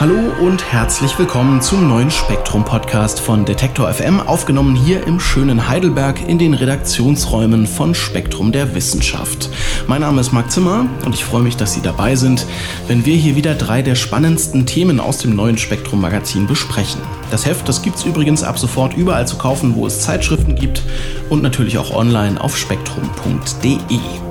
Hallo und herzlich willkommen zum neuen Spektrum Podcast von Detektor FM, aufgenommen hier im schönen Heidelberg in den Redaktionsräumen von Spektrum der Wissenschaft. Mein Name ist Marc Zimmer und ich freue mich, dass Sie dabei sind, wenn wir hier wieder drei der spannendsten Themen aus dem neuen Spektrum Magazin besprechen. Das Heft, das gibt's übrigens ab sofort überall zu kaufen, wo es Zeitschriften gibt und natürlich auch online auf spektrum.de.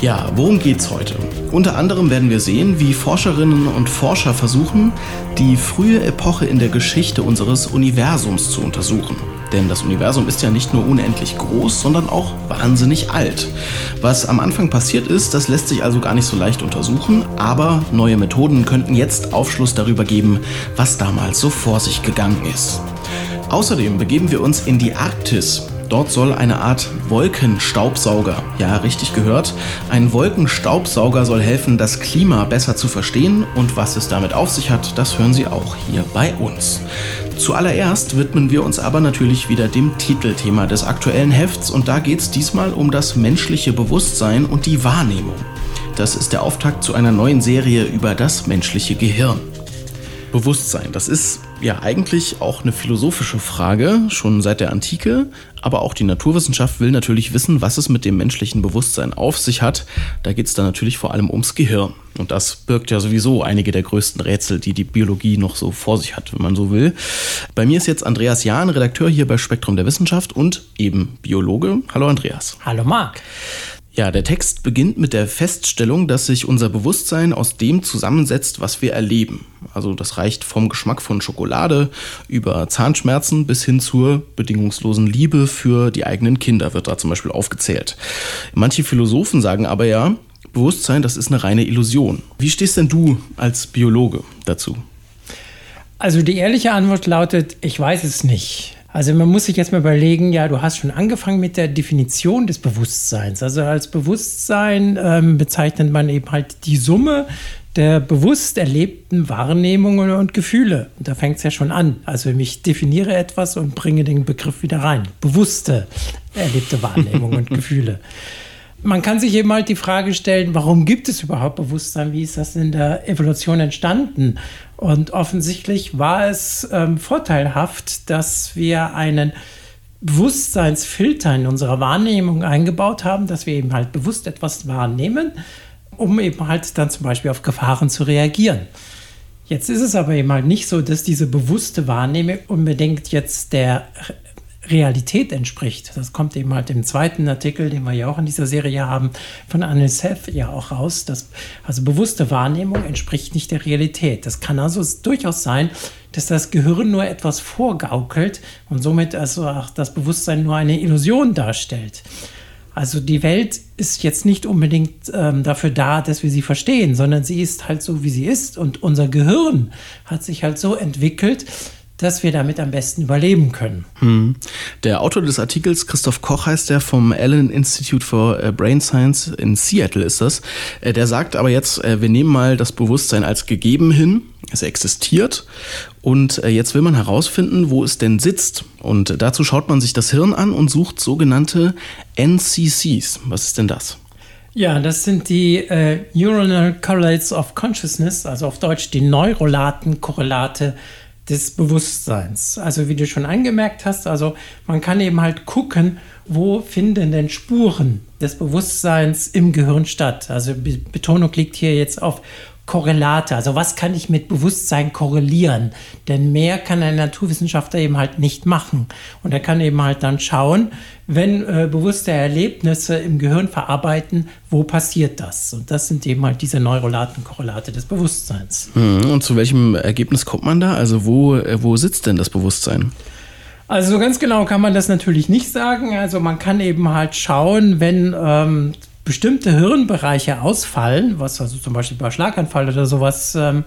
Ja, worum geht's heute? Unter anderem werden wir sehen, wie Forscherinnen und Forscher versuchen, die frühe Epoche in der Geschichte unseres Universums zu untersuchen. Denn das Universum ist ja nicht nur unendlich groß, sondern auch wahnsinnig alt. Was am Anfang passiert ist, das lässt sich also gar nicht so leicht untersuchen, aber neue Methoden könnten jetzt Aufschluss darüber geben, was damals so vor sich gegangen ist. Außerdem begeben wir uns in die Arktis, Dort soll eine Art Wolkenstaubsauger, ja richtig gehört, ein Wolkenstaubsauger soll helfen, das Klima besser zu verstehen und was es damit auf sich hat, das hören Sie auch hier bei uns. Zuallererst widmen wir uns aber natürlich wieder dem Titelthema des aktuellen Hefts und da geht es diesmal um das menschliche Bewusstsein und die Wahrnehmung. Das ist der Auftakt zu einer neuen Serie über das menschliche Gehirn. Bewusstsein, das ist ja eigentlich auch eine philosophische Frage, schon seit der Antike, aber auch die Naturwissenschaft will natürlich wissen, was es mit dem menschlichen Bewusstsein auf sich hat. Da geht es dann natürlich vor allem ums Gehirn. Und das birgt ja sowieso einige der größten Rätsel, die die Biologie noch so vor sich hat, wenn man so will. Bei mir ist jetzt Andreas Jahn, Redakteur hier bei Spektrum der Wissenschaft und eben Biologe. Hallo Andreas. Hallo Marc. Ja, der Text beginnt mit der Feststellung, dass sich unser Bewusstsein aus dem zusammensetzt, was wir erleben. Also das reicht vom Geschmack von Schokolade über Zahnschmerzen bis hin zur bedingungslosen Liebe für die eigenen Kinder wird da zum Beispiel aufgezählt. Manche Philosophen sagen aber ja, Bewusstsein, das ist eine reine Illusion. Wie stehst denn du als Biologe dazu? Also die ehrliche Antwort lautet, ich weiß es nicht. Also man muss sich jetzt mal überlegen, ja, du hast schon angefangen mit der Definition des Bewusstseins. Also als Bewusstsein ähm, bezeichnet man eben halt die Summe der bewusst erlebten Wahrnehmungen und Gefühle. Und da fängt es ja schon an. Also ich definiere etwas und bringe den Begriff wieder rein. Bewusste erlebte Wahrnehmungen und Gefühle. Man kann sich eben halt die Frage stellen, warum gibt es überhaupt Bewusstsein? Wie ist das in der Evolution entstanden? Und offensichtlich war es ähm, vorteilhaft, dass wir einen Bewusstseinsfilter in unserer Wahrnehmung eingebaut haben, dass wir eben halt bewusst etwas wahrnehmen, um eben halt dann zum Beispiel auf Gefahren zu reagieren. Jetzt ist es aber eben halt nicht so, dass diese bewusste Wahrnehmung unbedingt jetzt der Realität entspricht. Das kommt eben halt im zweiten Artikel, den wir ja auch in dieser Serie haben, von Anil Seth ja auch raus. Dass, also bewusste Wahrnehmung entspricht nicht der Realität. Das kann also durchaus sein, dass das Gehirn nur etwas vorgaukelt und somit also auch das Bewusstsein nur eine Illusion darstellt. Also die Welt ist jetzt nicht unbedingt ähm, dafür da, dass wir sie verstehen, sondern sie ist halt so, wie sie ist. Und unser Gehirn hat sich halt so entwickelt, dass wir damit am besten überleben können. Hm. Der Autor des Artikels, Christoph Koch heißt der, vom Allen Institute for äh, Brain Science in Seattle ist das. Äh, der sagt aber jetzt, äh, wir nehmen mal das Bewusstsein als gegeben hin, es existiert und jetzt will man herausfinden, wo es denn sitzt. Und dazu schaut man sich das Hirn an und sucht sogenannte NCCs. Was ist denn das? Ja, das sind die äh, Neuronal Correlates of Consciousness, also auf Deutsch die Neurolaten Korrelate des Bewusstseins. Also wie du schon angemerkt hast, also man kann eben halt gucken, wo finden denn Spuren des Bewusstseins im Gehirn statt. Also Betonung liegt hier jetzt auf Korrelate. Also was kann ich mit Bewusstsein korrelieren? Denn mehr kann ein Naturwissenschaftler eben halt nicht machen. Und er kann eben halt dann schauen, wenn äh, bewusste Erlebnisse im Gehirn verarbeiten, wo passiert das? Und das sind eben halt diese neurolaten Korrelate des Bewusstseins. Mhm. Und zu welchem Ergebnis kommt man da? Also wo, äh, wo sitzt denn das Bewusstsein? Also so ganz genau kann man das natürlich nicht sagen. Also man kann eben halt schauen, wenn ähm, bestimmte Hirnbereiche ausfallen, was also zum Beispiel bei Schlaganfall oder sowas ähm,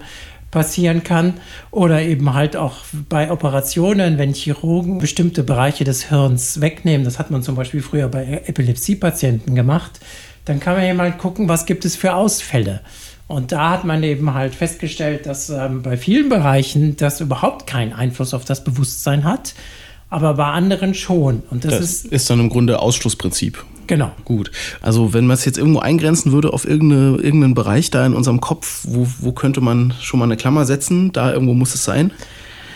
passieren kann, oder eben halt auch bei Operationen, wenn Chirurgen bestimmte Bereiche des Hirns wegnehmen. Das hat man zum Beispiel früher bei Epilepsiepatienten gemacht. dann kann man eben halt gucken, was gibt es für Ausfälle. Und da hat man eben halt festgestellt, dass ähm, bei vielen Bereichen das überhaupt keinen Einfluss auf das Bewusstsein hat, aber bei anderen schon. Und das, Das ist ist dann im Grunde Ausschlussprinzip. genau. Gut. Also wenn man es jetzt irgendwo eingrenzen würde auf irgendeine, irgendeinen Bereich da in unserem Kopf, wo, wo könnte man schon mal eine Klammer setzen? Da irgendwo muss es sein.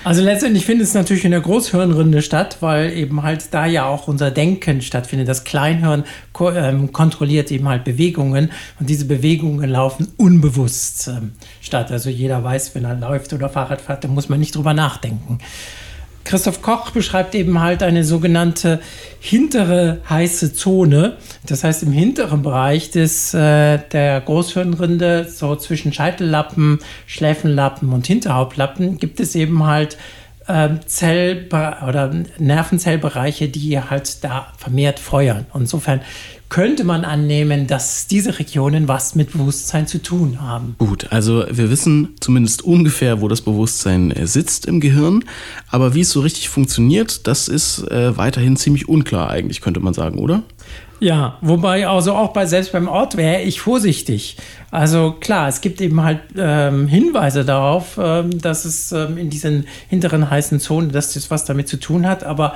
Also letztendlich findet es natürlich in der Großhirnrinde statt, weil eben halt da ja auch unser Denken stattfindet. Das Kleinhirn ko ähm, kontrolliert eben halt Bewegungen und diese Bewegungen laufen unbewusst ähm, statt. Also jeder weiß, wenn er läuft oder Fahrrad fährt, dann muss man nicht drüber nachdenken. Christoph Koch beschreibt eben halt eine sogenannte hintere heiße Zone. Das heißt, im hinteren Bereich des, äh, der Großhirnrinde, so zwischen Scheitellappen, Schläfenlappen und Hinterhauptlappen, gibt es eben halt ähm, Zell- oder Nervenzellbereiche, die halt da vermehrt feuern. Insofern könnte man annehmen, dass diese Regionen was mit Bewusstsein zu tun haben. Gut, also wir wissen zumindest ungefähr, wo das Bewusstsein äh, sitzt im Gehirn. Aber wie es so richtig funktioniert, das ist äh, weiterhin ziemlich unklar eigentlich, könnte man sagen, oder? Ja, wobei also auch bei selbst beim Ort wäre ich vorsichtig. Also klar, es gibt eben halt ähm, Hinweise darauf, ähm, dass es ähm, in diesen hinteren heißen Zonen, dass das was damit zu tun hat, aber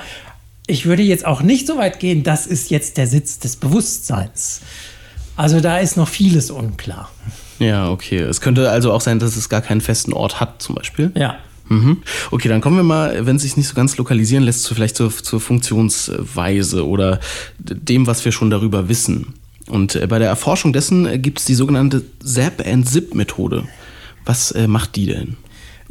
ich würde jetzt auch nicht so weit gehen, das ist jetzt der Sitz des Bewusstseins. Also da ist noch vieles unklar. Ja, okay. Es könnte also auch sein, dass es gar keinen festen Ort hat, zum Beispiel. Ja. Mhm. Okay, dann kommen wir mal, wenn es sich nicht so ganz lokalisieren lässt, zu, vielleicht zur, zur Funktionsweise oder dem, was wir schon darüber wissen. Und äh, bei der Erforschung dessen gibt es die sogenannte Zap-and-Zip-Methode. Was äh, macht die denn?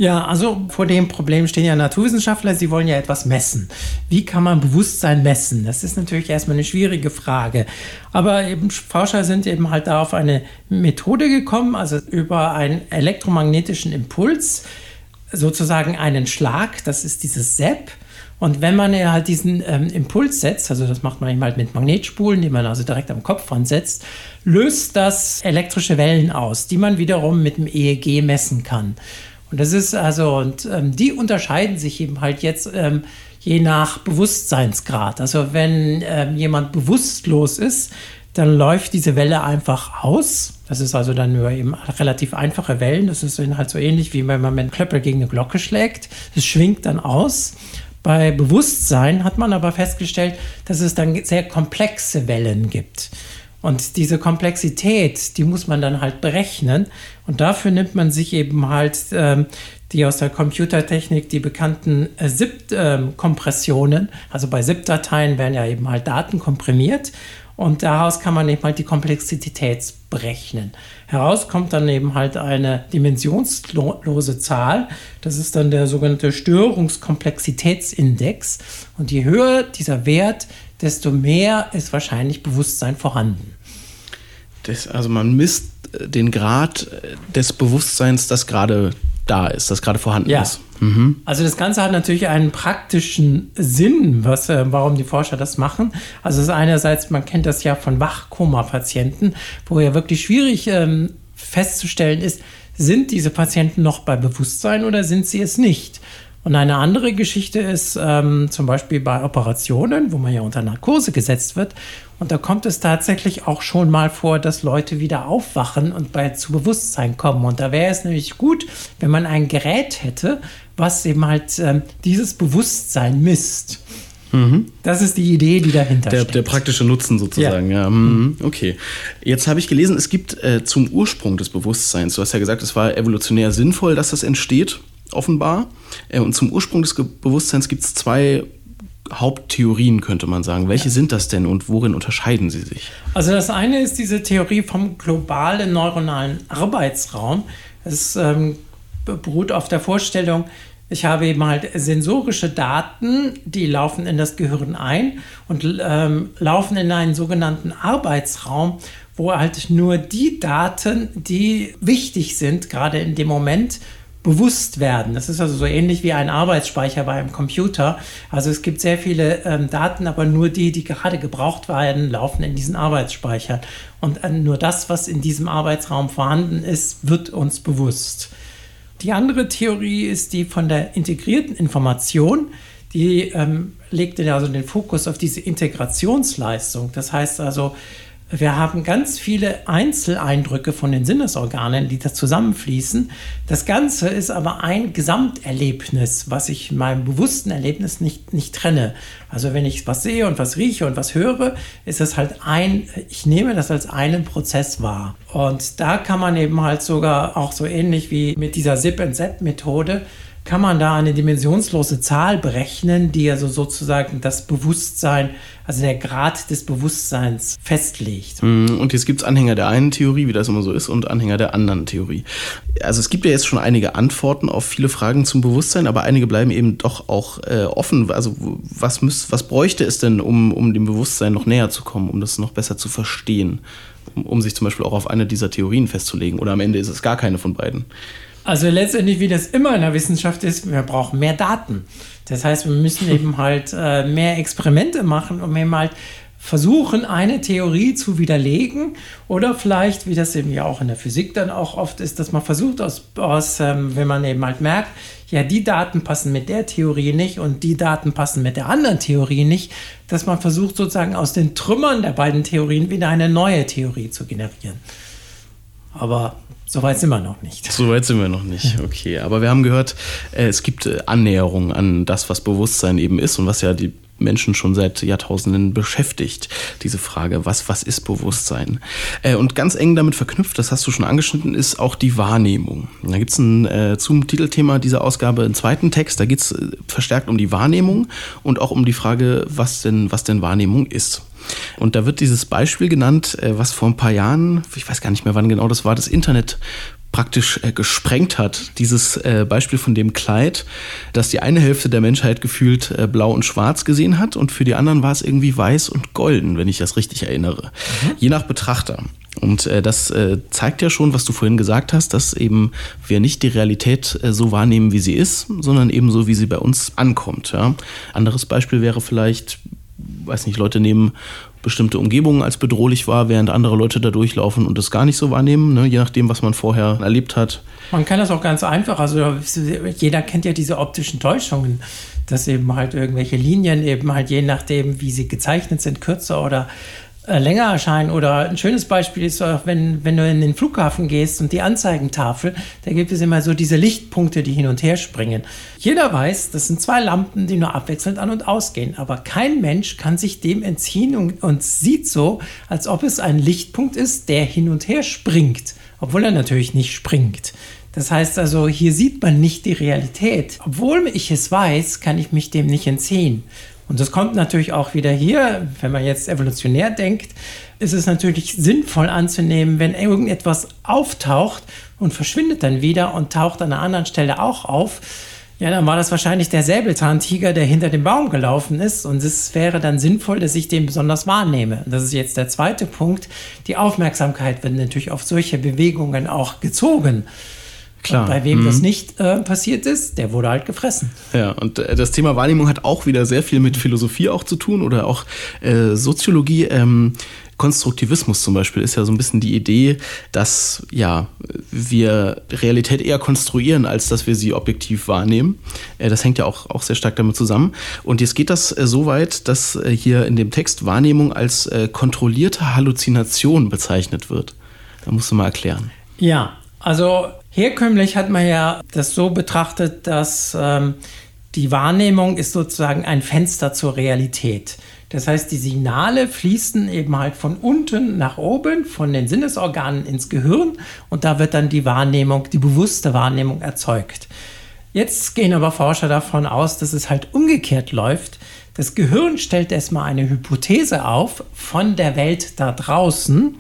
Ja, also vor dem Problem stehen ja Naturwissenschaftler, sie wollen ja etwas messen. Wie kann man Bewusstsein messen? Das ist natürlich erstmal eine schwierige Frage. Aber eben Forscher sind eben halt da auf eine Methode gekommen, also über einen elektromagnetischen Impuls, sozusagen einen Schlag, das ist dieses Zap. Und wenn man ja halt diesen ähm, Impuls setzt, also das macht man eben halt mit Magnetspulen, die man also direkt am Kopf ansetzt, löst das elektrische Wellen aus, die man wiederum mit dem EEG messen kann. Und das ist also, und ähm, die unterscheiden sich eben halt jetzt ähm, je nach Bewusstseinsgrad. Also wenn ähm, jemand bewusstlos ist, dann läuft diese Welle einfach aus. Das ist also dann nur eben relativ einfache Wellen. Das ist halt so ähnlich wie wenn man mit einem Klöppel gegen eine Glocke schlägt. Es schwingt dann aus. Bei Bewusstsein hat man aber festgestellt, dass es dann sehr komplexe Wellen gibt. Und diese Komplexität, die muss man dann halt berechnen. Und dafür nimmt man sich eben halt ähm, die aus der Computertechnik, die bekannten äh, ZIP-Kompressionen. also bei ZIP-Dateien werden ja eben halt Daten komprimiert. Und daraus kann man eben halt die Komplexität berechnen. Heraus kommt dann eben halt eine dimensionslose Zahl. Das ist dann der sogenannte Störungskomplexitätsindex. Und je höher dieser Wert, desto mehr ist wahrscheinlich Bewusstsein vorhanden. Das, also man misst äh, den Grad äh, des Bewusstseins, das gerade da ist, das gerade vorhanden Ja. ist. Mhm. Also das Ganze hat natürlich einen praktischen Sinn, was, äh, warum die Forscher das machen. Also es ist einerseits, man kennt das ja von Wachkoma-Patienten, wo ja wirklich schwierig ähm, festzustellen ist, sind diese Patienten noch bei Bewusstsein oder sind sie es nicht? Und eine andere Geschichte ist ähm, zum Beispiel bei Operationen, wo man ja unter Narkose gesetzt wird. Und da kommt es tatsächlich auch schon mal vor, dass Leute wieder aufwachen und bei zu Bewusstsein kommen. Und da wäre es nämlich gut, wenn man ein Gerät hätte, was eben halt ähm, dieses Bewusstsein misst. Das ist die Idee, die dahinter Der, steckt. der praktische Nutzen sozusagen, ja. Mhm. Okay. Jetzt habe ich gelesen, es gibt äh, zum Ursprung des Bewusstseins, du hast ja gesagt, es war evolutionär sinnvoll, dass das entsteht, offenbar. Äh, und zum Ursprung des Bewusstseins gibt es zwei Haupttheorien, könnte man sagen. Welche sind das denn und worin unterscheiden sie sich? Also das eine ist diese Theorie vom globalen neuronalen Arbeitsraum. Es ähm, beruht auf der Vorstellung, ich habe eben halt sensorische Daten, die laufen in das Gehirn ein und ähm, laufen in einen sogenannten Arbeitsraum, wo halt nur die Daten, die wichtig sind, gerade in dem Moment, bewusst werden. Das ist also so ähnlich wie ein Arbeitsspeicher bei einem Computer. Also es gibt sehr viele ähm, Daten, aber nur die, die gerade gebraucht werden, laufen in diesen Arbeitsspeichern. Und äh, nur das, was in diesem Arbeitsraum vorhanden ist, wird uns bewusst. Die andere Theorie ist die von der integrierten Information. Die ähm, legt also den Fokus auf diese Integrationsleistung. Das heißt also, Wir haben ganz viele Einzeleindrücke von den Sinnesorganen, die da zusammenfließen. Das Ganze ist aber ein Gesamterlebnis, was ich in meinem bewussten Erlebnis nicht, nicht trenne. Also wenn ich was sehe und was rieche und was höre, ist es halt ein, ich nehme das als einen Prozess wahr. Und da kann man eben halt sogar auch so ähnlich wie mit dieser Zip-and-Zap-Methode kann man da eine dimensionslose Zahl berechnen, die also sozusagen das Bewusstsein, also der Grad des Bewusstseins festlegt. Mhm, und jetzt gibt es Anhänger der einen Theorie, wie das immer so ist, und Anhänger der anderen Theorie. Also es gibt ja jetzt schon einige Antworten auf viele Fragen zum Bewusstsein, aber einige bleiben eben doch auch äh, offen. Also was, müß, was bräuchte es denn, um, um dem Bewusstsein noch näher zu kommen, um das noch besser zu verstehen? Um, um sich zum Beispiel auch auf eine dieser Theorien festzulegen. Oder am Ende ist es gar keine von beiden. Also letztendlich, wie das immer in der Wissenschaft ist, wir brauchen mehr Daten. Das heißt, wir müssen eben halt äh, mehr Experimente machen, um eben halt versuchen, eine Theorie zu widerlegen oder vielleicht, wie das eben ja auch in der Physik dann auch oft ist, dass man versucht, aus, aus ähm, wenn man eben halt merkt, ja, die Daten passen mit der Theorie nicht und die Daten passen mit der anderen Theorie nicht, dass man versucht, sozusagen aus den Trümmern der beiden Theorien wieder eine neue Theorie zu generieren. Aber so weit sind wir noch nicht. So weit sind wir noch nicht, okay. Aber wir haben gehört, äh, es gibt äh, Annäherungen an das, was Bewusstsein eben ist und was ja die Menschen schon seit Jahrtausenden beschäftigt, diese Frage, was, was ist Bewusstsein? Äh, und ganz eng damit verknüpft, das hast du schon angeschnitten, ist auch die Wahrnehmung. Da gibt es äh, zum Titelthema dieser Ausgabe einen zweiten Text, da geht es verstärkt um die Wahrnehmung und auch um die Frage, was denn, was denn Wahrnehmung ist. Und da wird dieses Beispiel genannt, äh, was vor ein paar Jahren, ich weiß gar nicht mehr wann genau das war, das Internet praktisch äh, gesprengt hat. Dieses äh, Beispiel von dem Kleid, das die eine Hälfte der Menschheit gefühlt äh, blau und schwarz gesehen hat und für die anderen war es irgendwie weiß und golden, wenn ich das richtig erinnere. Mhm. Je nach Betrachter. Und äh, das äh, zeigt ja schon, was du vorhin gesagt hast, dass eben wir nicht die Realität äh, so wahrnehmen, wie sie ist, sondern eben so, wie sie bei uns ankommt. Ja? Anderes Beispiel wäre vielleicht, weiß nicht, Leute nehmen bestimmte Umgebungen als bedrohlich wahr, während andere Leute da durchlaufen und das gar nicht so wahrnehmen, ne? je nachdem, was man vorher erlebt hat. Man kann das auch ganz einfach, also jeder kennt ja diese optischen Täuschungen, dass eben halt irgendwelche Linien eben halt je nachdem, wie sie gezeichnet sind, kürzer oder länger erscheinen. Oder ein schönes Beispiel ist auch, wenn, wenn du in den Flughafen gehst und die Anzeigentafel, da gibt es immer so diese Lichtpunkte, die hin und her springen. Jeder weiß, das sind zwei Lampen, die nur abwechselnd an und ausgehen. Aber kein Mensch kann sich dem entziehen und, und sieht so, als ob es ein Lichtpunkt ist, der hin und her springt. Obwohl er natürlich nicht springt. Das heißt also, hier sieht man nicht die Realität. Obwohl ich es weiß, kann ich mich dem nicht entziehen. Und das kommt natürlich auch wieder hier, wenn man jetzt evolutionär denkt, ist es natürlich sinnvoll anzunehmen, wenn irgendetwas auftaucht und verschwindet dann wieder und taucht an einer anderen Stelle auch auf. Ja, dann war das wahrscheinlich der Säbelzahntiger, der hinter dem Baum gelaufen ist. Und es wäre dann sinnvoll, dass ich den besonders wahrnehme. Das ist jetzt der zweite Punkt. Die Aufmerksamkeit wird natürlich auf solche Bewegungen auch gezogen. Klar. Und bei wem mhm. das nicht äh, passiert ist, der wurde halt gefressen. Ja, und äh, das Thema Wahrnehmung hat auch wieder sehr viel mit Philosophie auch zu tun oder auch äh, Soziologie. Ähm, Konstruktivismus zum Beispiel ist ja so ein bisschen die Idee, dass ja wir Realität eher konstruieren, als dass wir sie objektiv wahrnehmen. Äh, das hängt ja auch, auch sehr stark damit zusammen. Und jetzt geht das äh, so weit, dass äh, hier in dem Text Wahrnehmung als kontrollierte Halluzination bezeichnet wird. Da musst du mal erklären. Ja, also Herkömmlich hat man ja das so betrachtet, dass ähm, die Wahrnehmung ist sozusagen ein Fenster zur Realität. Das heißt, die Signale fließen eben halt von unten nach oben, von den Sinnesorganen ins Gehirn und da wird dann die Wahrnehmung, die bewusste Wahrnehmung erzeugt. Jetzt gehen aber Forscher davon aus, dass es halt umgekehrt läuft. Das Gehirn stellt erstmal eine Hypothese auf von der Welt da draußen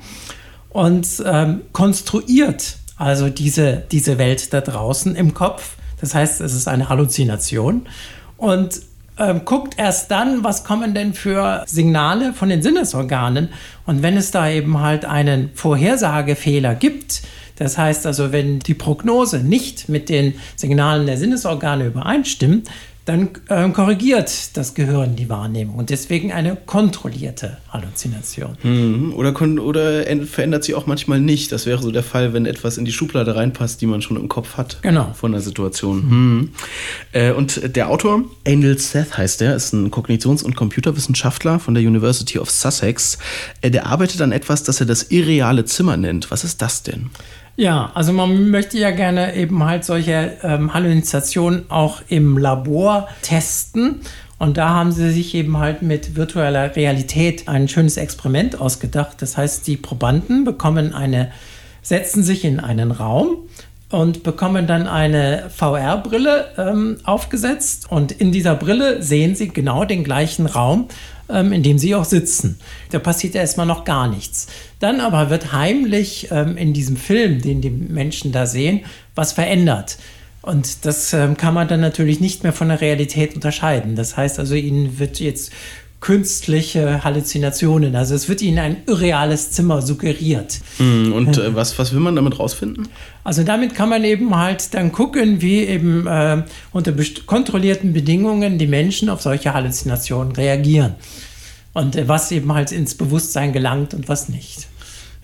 und ähm, konstruiert also diese, diese Welt da draußen im Kopf. Das heißt, es ist eine Halluzination. Und ähm, guckt erst dann, was kommen denn für Signale von den Sinnesorganen. Und wenn es da eben halt einen Vorhersagefehler gibt, das heißt also, wenn die Prognose nicht mit den Signalen der Sinnesorgane übereinstimmt, dann äh, korrigiert das Gehirn die Wahrnehmung und deswegen eine kontrollierte Halluzination. Mhm. Oder, oder verändert sie auch manchmal nicht. Das wäre so der Fall, wenn etwas in die Schublade reinpasst, die man schon im Kopf hat. Genau. Von der Situation. Mhm. Äh, und der Autor, Angel Seth heißt der, ist ein Kognitions- und Computerwissenschaftler von der University of Sussex. Äh, der arbeitet an etwas, das er das irreale Zimmer nennt. Was ist das denn? Ja, also man möchte ja gerne eben halt solche ähm, Halluzinationen auch im Labor testen. Und da haben sie sich eben halt mit virtueller Realität ein schönes Experiment ausgedacht. Das heißt, die Probanden bekommen eine, setzen sich in einen Raum und bekommen dann eine VR-Brille ähm, aufgesetzt. Und in dieser Brille sehen sie genau den gleichen Raum, ähm, in dem sie auch sitzen. Da passiert erstmal noch gar nichts. Dann aber wird heimlich ähm, in diesem Film, den die Menschen da sehen, was verändert. Und das ähm, kann man dann natürlich nicht mehr von der Realität unterscheiden. Das heißt also, ihnen wird jetzt künstliche Halluzinationen, also es wird ihnen ein irreales Zimmer suggeriert. Mm, und äh, was, was will man damit rausfinden? Also damit kann man eben halt dann gucken, wie eben äh, unter kontrollierten Bedingungen die Menschen auf solche Halluzinationen reagieren. Und äh, was eben halt ins Bewusstsein gelangt und was nicht.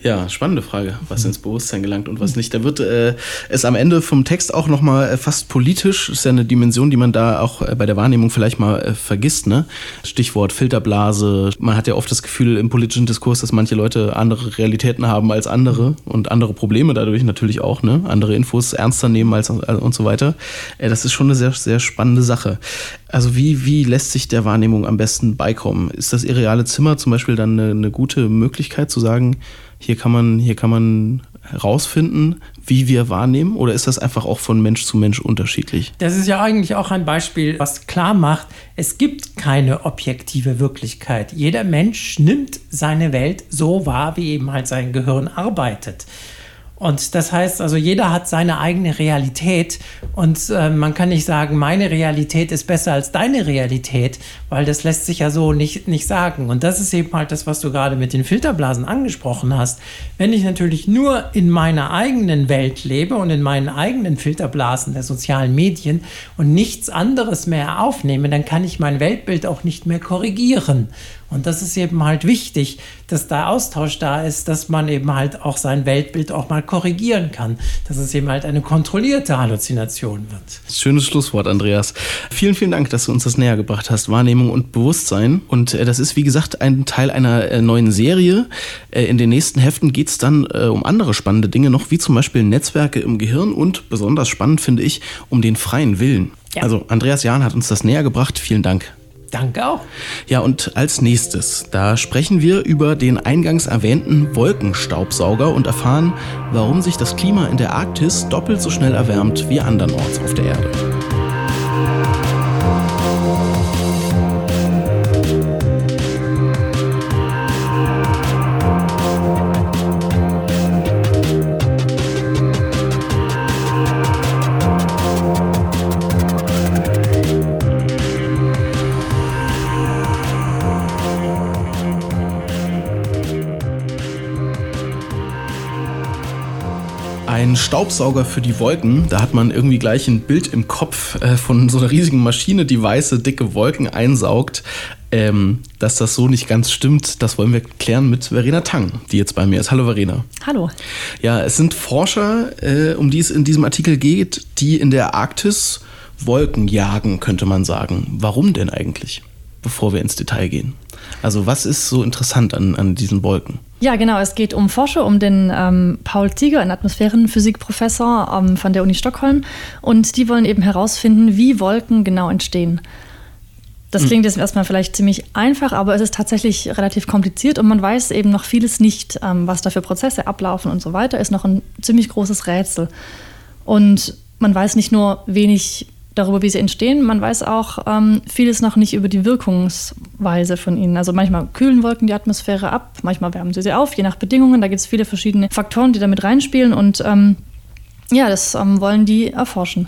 Ja, spannende Frage, was ins Bewusstsein gelangt und was nicht. Da wird äh, es am Ende vom Text auch nochmal äh, fast politisch. Ist ja eine Dimension, die man da auch äh, bei der Wahrnehmung vielleicht mal äh, vergisst. Ne? Stichwort Filterblase. Man hat ja oft das Gefühl im politischen Diskurs, dass manche Leute andere Realitäten haben als andere und andere Probleme dadurch natürlich auch. Ne? Andere Infos ernster nehmen als, als und so weiter. Äh, das ist schon eine sehr, sehr spannende Sache. Also wie, wie lässt sich der Wahrnehmung am besten beikommen? Ist das irreale Zimmer zum Beispiel dann eine, eine gute Möglichkeit zu sagen, hier kann man, hier kann man herausfinden, wie wir wahrnehmen? Oder ist das einfach auch von Mensch zu Mensch unterschiedlich? Das ist ja eigentlich auch ein Beispiel, was klar macht, es gibt keine objektive Wirklichkeit. Jeder Mensch nimmt seine Welt so wahr, wie eben halt sein Gehirn arbeitet. Und das heißt also, jeder hat seine eigene Realität und äh, man kann nicht sagen, meine Realität ist besser als deine Realität, weil das lässt sich ja so nicht, nicht sagen. Und das ist eben halt das, was du gerade mit den Filterblasen angesprochen hast. Wenn ich natürlich nur in meiner eigenen Welt lebe und in meinen eigenen Filterblasen der sozialen Medien und nichts anderes mehr aufnehme, dann kann ich mein Weltbild auch nicht mehr korrigieren. Und das ist eben halt wichtig, dass da Austausch da ist, dass man eben halt auch sein Weltbild auch mal korrigieren kann, dass es eben halt eine kontrollierte Halluzination wird. Schönes Schlusswort, Andreas. Vielen, vielen Dank, dass du uns das näher gebracht hast, Wahrnehmung und Bewusstsein. Und äh, das ist, wie gesagt, ein Teil einer äh, neuen Serie. Äh, in den nächsten Heften geht es dann äh, um andere spannende Dinge noch, wie zum Beispiel Netzwerke im Gehirn und besonders spannend finde ich, um den freien Willen. Ja. Also Andreas Jahn hat uns das näher gebracht. Vielen Dank. Danke auch. Ja, und als nächstes, da sprechen wir über den eingangs erwähnten Wolkenstaubsauger und erfahren, warum sich das Klima in der Arktis doppelt so schnell erwärmt wie andernorts auf der Erde. Staubsauger für die Wolken. Da hat man irgendwie gleich ein Bild im Kopf äh, von so einer riesigen Maschine, die weiße, dicke Wolken einsaugt. Ähm, dass das so nicht ganz stimmt, das wollen wir klären mit Verena Tang, die jetzt bei mir ist. Hallo Verena. Hallo. Ja, es sind Forscher, äh, um die es in diesem Artikel geht, die in der Arktis Wolken jagen, könnte man sagen. Warum denn eigentlich? Bevor wir ins Detail gehen. Also was ist so interessant an, an diesen Wolken? Ja, genau. Es geht um Forscher, um den ähm, Paul Zieger, einen Atmosphärenphysikprofessor ähm, von der Uni Stockholm. Und die wollen eben herausfinden, wie Wolken genau entstehen. Das hm. klingt jetzt erstmal vielleicht ziemlich einfach, aber es ist tatsächlich relativ kompliziert und man weiß eben noch vieles nicht, ähm, was da für Prozesse ablaufen und so weiter. Ist noch ein ziemlich großes Rätsel. Und man weiß nicht nur wenig darüber, wie sie entstehen. Man weiß auch ähm, vieles noch nicht über die Wirkungsweise von ihnen. Also manchmal kühlen Wolken die Atmosphäre ab, manchmal wärmen sie sie auf, je nach Bedingungen. Da gibt es viele verschiedene Faktoren, die damit reinspielen und ähm, ja, das ähm, wollen die erforschen.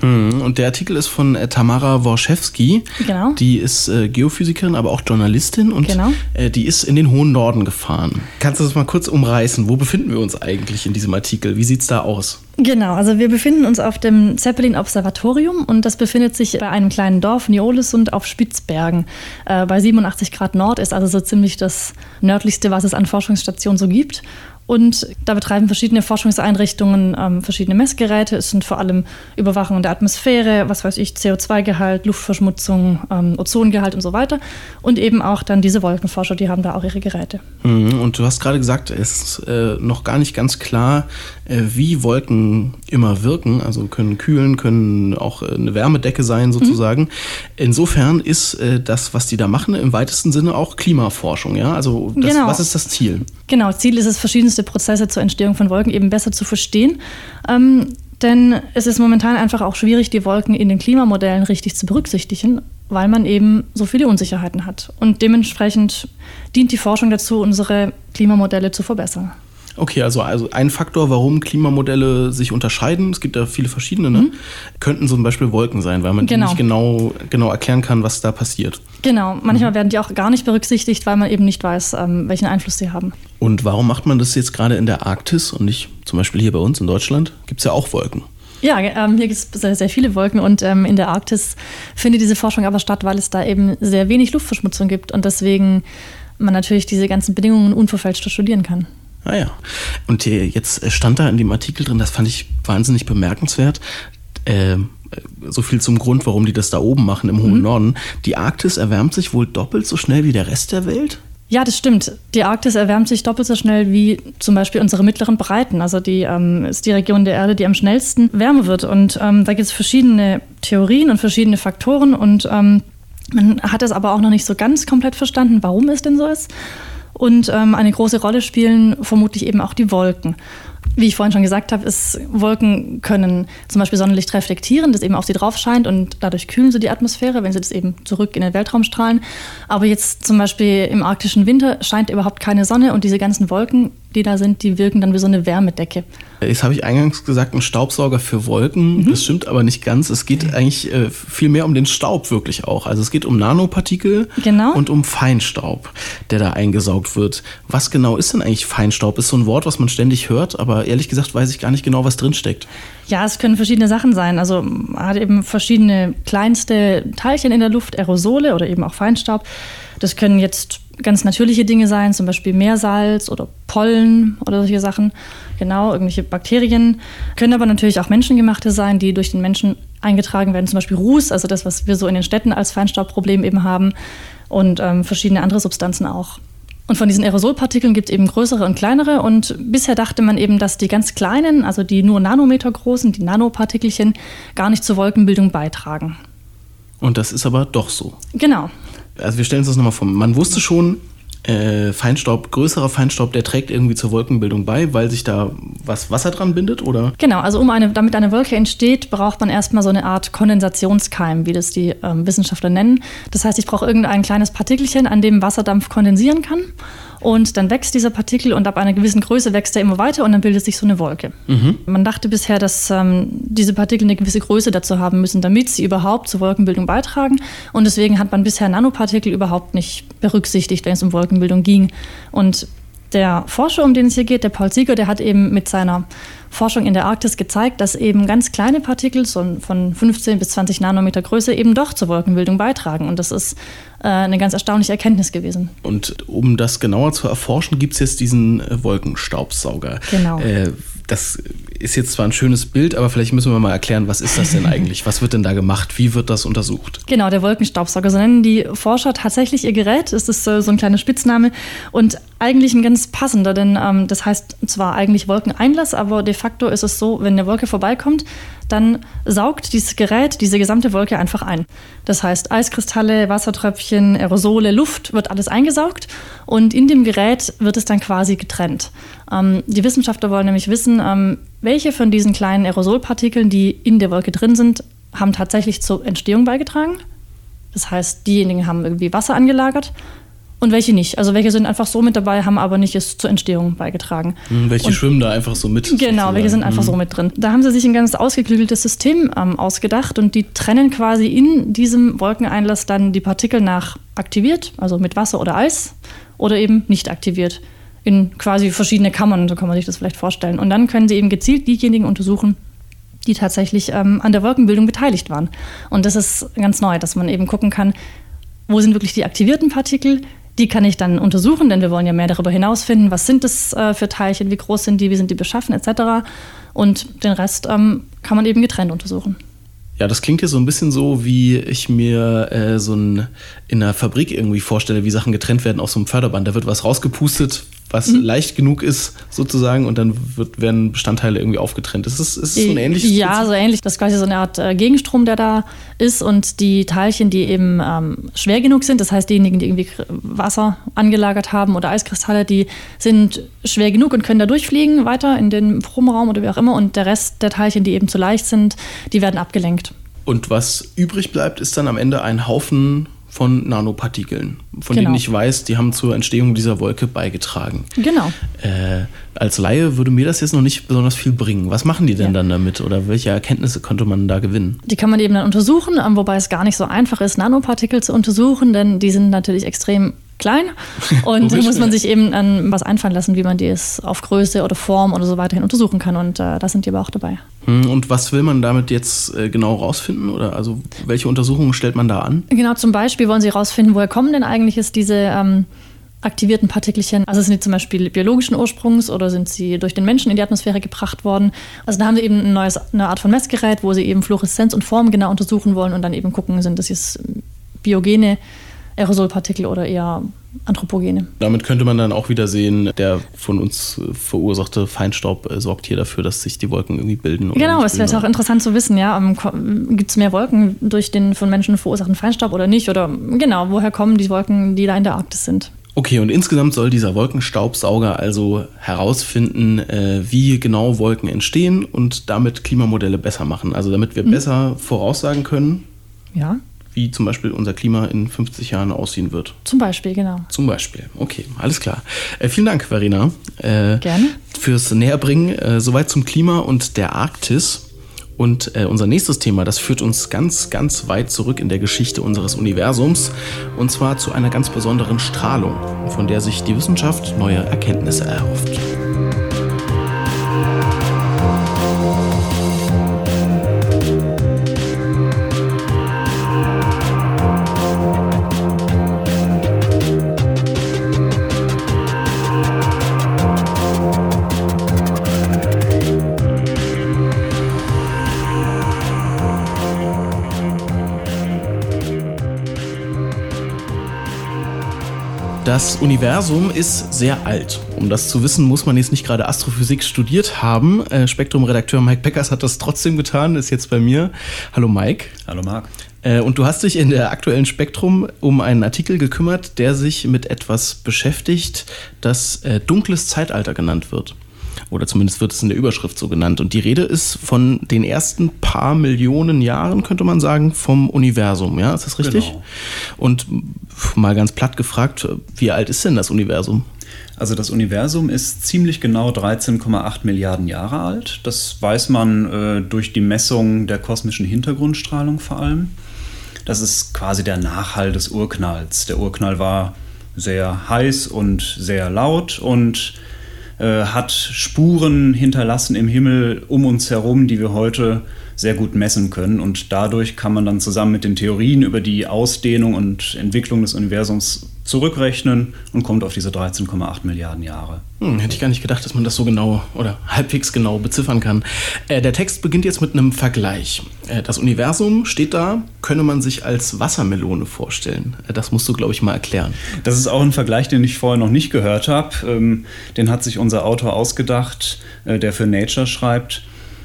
Mhm, und der Artikel ist von äh, Tamara Worszewski. Genau. Die ist äh, Geophysikerin, aber auch Journalistin und Genau. äh, die ist in den hohen Norden gefahren. Kannst du das mal kurz umreißen? Wo befinden wir uns eigentlich in diesem Artikel? Wie sieht's da aus? Genau, also wir befinden uns auf dem Zeppelin-Observatorium und das befindet sich bei einem kleinen Dorf, Niolesund, auf Spitzbergen. Bei 87 Grad Nord ist also so ziemlich das nördlichste, was es an Forschungsstationen so gibt. Und da betreiben verschiedene Forschungseinrichtungen ähm, verschiedene Messgeräte. Es sind vor allem Überwachung der Atmosphäre, was weiß ich, CO2-Gehalt, Luftverschmutzung, ähm, Ozongehalt und so weiter. Und eben auch dann diese Wolkenforscher, die haben da auch ihre Geräte. Mhm, Und du hast gerade gesagt, es ist äh, noch gar nicht ganz klar, äh, wie Wolken immer wirken. Also können kühlen, können auch äh, eine Wärmedecke sein sozusagen. Insofern ist äh, das, was die da machen, im weitesten Sinne auch Klimaforschung. Ja? Also das, Genau. was ist das Ziel? Genau, Ziel ist es, verschiedenste Prozesse zur Entstehung von Wolken eben besser zu verstehen. Ähm, denn es ist momentan einfach auch schwierig, die Wolken in den Klimamodellen richtig zu berücksichtigen, weil man eben so viele Unsicherheiten hat. Und dementsprechend dient die Forschung dazu, unsere Klimamodelle zu verbessern. Okay, also, also ein Faktor, warum Klimamodelle sich unterscheiden, es gibt da viele verschiedene, ne? könnten zum Beispiel Wolken sein, weil man die Genau. nicht genau, genau erklären kann, was da passiert. Genau, manchmal werden die auch gar nicht berücksichtigt, weil man eben nicht weiß, ähm, welchen Einfluss sie haben. Und warum macht man das jetzt gerade in der Arktis und nicht zum Beispiel hier bei uns in Deutschland? Gibt es ja auch Wolken. Ja, ähm, hier gibt es sehr, sehr viele Wolken und ähm, in der Arktis findet diese Forschung aber statt, weil es da eben sehr wenig Luftverschmutzung gibt und deswegen man natürlich diese ganzen Bedingungen unverfälscht studieren kann. Ah ja. Und äh, jetzt stand da in dem Artikel drin, das fand ich wahnsinnig bemerkenswert. ähm, so viel zum Grund, warum die das da oben machen im hohen Norden. Die Arktis erwärmt sich wohl doppelt so schnell wie der Rest der Welt? Ja, das stimmt. Die Arktis erwärmt sich doppelt so schnell wie zum Beispiel unsere mittleren Breiten. Also die ähm, ist die Region der Erde, die am schnellsten wärmer wird. Und ähm, da gibt es verschiedene Theorien und verschiedene Faktoren. Und ähm, man hat es aber auch noch nicht so ganz komplett verstanden, warum es denn so ist. Und ähm, eine große Rolle spielen vermutlich eben auch die Wolken. Wie ich vorhin schon gesagt habe, ist, Wolken können zum Beispiel Sonnenlicht reflektieren, das eben auf sie drauf scheint und dadurch kühlen sie die Atmosphäre, wenn sie das eben zurück in den Weltraum strahlen. Aber jetzt zum Beispiel im arktischen Winter scheint überhaupt keine Sonne und diese ganzen Wolken, die da sind, die wirken dann wie so eine Wärmedecke. Jetzt habe ich eingangs gesagt, ein Staubsauger für Wolken. Mhm. Das stimmt aber nicht ganz. Es geht eigentlich äh, viel mehr um den Staub wirklich auch. Also es geht um Nanopartikel Genau. und um Feinstaub, der da eingesaugt wird. Was genau ist denn eigentlich Feinstaub? Ist so ein Wort, was man ständig hört, aber ehrlich gesagt weiß ich gar nicht genau, was drinsteckt. Ja, es können verschiedene Sachen sein. Also man hat eben verschiedene kleinste Teilchen in der Luft, Aerosole oder eben auch Feinstaub. Das können jetzt ganz natürliche Dinge sein, zum Beispiel Meersalz oder Pollen oder solche Sachen. Genau, irgendwelche Bakterien. Können aber natürlich auch menschengemachte sein, die durch den Menschen eingetragen werden, zum Beispiel Ruß, also das, was wir so in den Städten als Feinstaubproblem eben haben. Und ähm, verschiedene andere Substanzen auch. Und von diesen Aerosolpartikeln gibt es eben größere und kleinere. Und bisher dachte man eben, dass die ganz kleinen, also die nur Nanometer großen, die Nanopartikelchen, gar nicht zur Wolkenbildung beitragen. Und das ist aber doch so. Genau. Also wir stellen uns das nochmal vor. Man wusste schon, äh, Feinstaub, größerer Feinstaub, der trägt irgendwie zur Wolkenbildung bei, weil sich da was Wasser dran bindet, oder? Genau, also um eine, damit eine Wolke entsteht, braucht man erstmal so eine Art Kondensationskeim, wie das die ähm, Wissenschaftler nennen. Das heißt, ich brauche irgendein kleines Partikelchen, an dem Wasserdampf kondensieren kann. Und dann wächst dieser Partikel und ab einer gewissen Größe wächst er immer weiter und dann bildet sich so eine Wolke. Man dachte bisher, dass ähm, diese Partikel eine gewisse Größe dazu haben müssen, damit sie überhaupt zur Wolkenbildung beitragen. Und deswegen hat man bisher Nanopartikel überhaupt nicht berücksichtigt, wenn es um Wolkenbildung ging. Und der Forscher, um den es hier geht, der Paul Sieger, der hat eben mit seiner Forschung in der Arktis gezeigt, dass eben ganz kleine Partikel so von 15 bis 20 Nanometer Größe eben doch zur Wolkenbildung beitragen. Und das ist äh, eine ganz erstaunliche Erkenntnis gewesen. Und um das genauer zu erforschen, gibt es jetzt diesen äh, Wolkenstaubsauger. Genau. Äh, das ist jetzt zwar ein schönes Bild, aber vielleicht müssen wir mal erklären, was ist das denn eigentlich? Was wird denn da gemacht? Wie wird das untersucht? Genau, der Wolkenstaubsauger, so nennen die Forscher tatsächlich ihr Gerät. Es ist so ein kleiner Spitzname und eigentlich ein ganz passender, denn ähm, das heißt zwar eigentlich Wolkeneinlass, aber de facto ist es so, wenn eine Wolke vorbeikommt, dann saugt dieses Gerät diese gesamte Wolke einfach ein. Das heißt, Eiskristalle, Wassertröpfchen, Aerosole, Luft wird alles eingesaugt und in dem Gerät wird es dann quasi getrennt. Ähm, die Wissenschaftler wollen nämlich wissen, ähm, welche von diesen kleinen Aerosolpartikeln, die in der Wolke drin sind, haben tatsächlich zur Entstehung beigetragen. Das heißt, diejenigen haben irgendwie Wasser angelagert und welche nicht. Also welche sind einfach so mit dabei, haben aber nicht es zur Entstehung beigetragen. Hm, welche und, schwimmen da einfach so mit? Genau, sozusagen. welche sind einfach hm. so mit drin. Da haben sie sich ein ganz ausgeklügeltes System ähm, ausgedacht und die trennen quasi in diesem Wolkeneinlass dann die Partikel nach aktiviert, also mit Wasser oder Eis, oder eben nicht aktiviert. In quasi verschiedene Kammern, so kann man sich das vielleicht vorstellen. Und dann können sie eben gezielt diejenigen untersuchen, die tatsächlich ähm, an der Wolkenbildung beteiligt waren. Und das ist ganz neu, dass man eben gucken kann, wo sind wirklich die aktivierten Partikel, die kann ich dann untersuchen, denn wir wollen ja mehr darüber hinausfinden, was sind das äh, für Teilchen, wie groß sind die, wie sind die beschaffen etc. Und den Rest ähm, kann man eben getrennt untersuchen. Ja, das klingt hier so ein bisschen so, wie ich mir äh, so ein, in einer Fabrik irgendwie vorstelle, wie Sachen getrennt werden aus so einem Förderband. Da wird was rausgepustet, was mhm. leicht genug ist, sozusagen, und dann wird, werden Bestandteile irgendwie aufgetrennt. Ist es, ist es so ein ähnliches Ja, Prinzip? so ähnlich. Das ist quasi so eine Art äh, Gegenstrom, der da ist. Und die Teilchen, die eben ähm, schwer genug sind, das heißt diejenigen, die irgendwie Wasser angelagert haben oder Eiskristalle, die sind schwer genug und können da durchfliegen weiter in den Probenraum oder wie auch immer. Und der Rest der Teilchen, die eben zu leicht sind, die werden abgelenkt. Und was übrig bleibt, ist dann am Ende ein Haufen von Nanopartikeln, von genau. denen ich weiß, die haben zur Entstehung dieser Wolke beigetragen. Genau. Äh, als Laie würde mir das jetzt noch nicht besonders viel bringen. Was machen die denn ja. dann damit oder welche Erkenntnisse konnte man da gewinnen? Die kann man eben dann untersuchen, ähm, wobei es gar nicht so einfach ist, Nanopartikel zu untersuchen, denn die sind natürlich extrem klein und da muss man sich eben an was einfallen lassen, wie man die es auf Größe oder Form oder so weiterhin untersuchen kann und äh, da sind die aber auch dabei. Hm, und was will man damit jetzt äh, genau rausfinden oder also welche Untersuchungen stellt man da an? Genau, zum Beispiel wollen sie rausfinden, woher kommen denn eigentlich jetzt diese ähm, aktivierten Partikelchen? Also sind die zum Beispiel biologischen Ursprungs oder sind sie durch den Menschen in die Atmosphäre gebracht worden? Also da haben sie eben ein neues, eine Art von Messgerät, wo sie eben Fluoreszenz und Form genau untersuchen wollen und dann eben gucken, sind das jetzt biogene Aerosolpartikel oder eher Anthropogene. Damit könnte man dann auch wieder sehen, der von uns verursachte Feinstaub äh, sorgt hier dafür, dass sich die Wolken irgendwie bilden. genau, es wäre auch interessant zu wissen, ja, ähm, gibt es mehr Wolken durch den von Menschen verursachten Feinstaub oder nicht? Oder genau, woher kommen die Wolken, die da in der Arktis sind? Okay, und insgesamt soll dieser Wolkenstaubsauger also herausfinden, äh, wie genau Wolken entstehen und damit Klimamodelle besser machen. Also damit wir mhm. besser voraussagen können. Ja wie zum Beispiel unser Klima in 50 Jahren aussehen wird. Zum Beispiel, genau. Zum Beispiel, okay, alles klar. Äh, vielen Dank, Verena. Äh, Gerne. Fürs Näherbringen. Äh, soweit zum Klima und der Arktis. Und äh, unser nächstes Thema, das führt uns ganz, ganz weit zurück in der Geschichte unseres Universums. Und zwar zu einer ganz besonderen Strahlung, von der sich die Wissenschaft neue Erkenntnisse erhofft. Das Universum ist sehr alt. Um das zu wissen, muss man jetzt nicht gerade Astrophysik studiert haben. Äh, Spektrum-Redakteur Mike Beckers hat das trotzdem getan, ist jetzt bei mir. Hallo Mike. Hallo Marc. Äh, und du hast dich in der aktuellen Spektrum um einen Artikel gekümmert, der sich mit etwas beschäftigt, das äh, dunkles Zeitalter genannt wird. Oder zumindest wird es in der Überschrift so genannt. Und die Rede ist von den ersten paar Millionen Jahren, könnte man sagen, vom Universum. Ja, ist das richtig? Genau. Und mal ganz platt gefragt, wie alt ist denn das Universum? Also das Universum ist ziemlich genau 13,8 Milliarden Jahre alt. Das weiß man äh, durch die Messung der kosmischen Hintergrundstrahlung vor allem. Das ist quasi der Nachhall des Urknalls. Der Urknall war sehr heiß und sehr laut und äh, hat Spuren hinterlassen im Himmel um uns herum, die wir heute sehr gut messen können. Und dadurch kann man dann zusammen mit den Theorien über die Ausdehnung und Entwicklung des Universums zurückrechnen und kommt auf diese 13,8 Milliarden Jahre. Hm, hätte ich gar nicht gedacht, dass man das so genau oder halbwegs genau beziffern kann. Äh, der Text beginnt jetzt mit einem Vergleich. Äh, das Universum steht da, könne man sich als Wassermelone vorstellen. Äh, das musst du, glaube ich, mal erklären. Das ist auch ein Vergleich, den ich vorher noch nicht gehört habe. Ähm, den hat sich unser Autor ausgedacht, äh, der für Nature schreibt.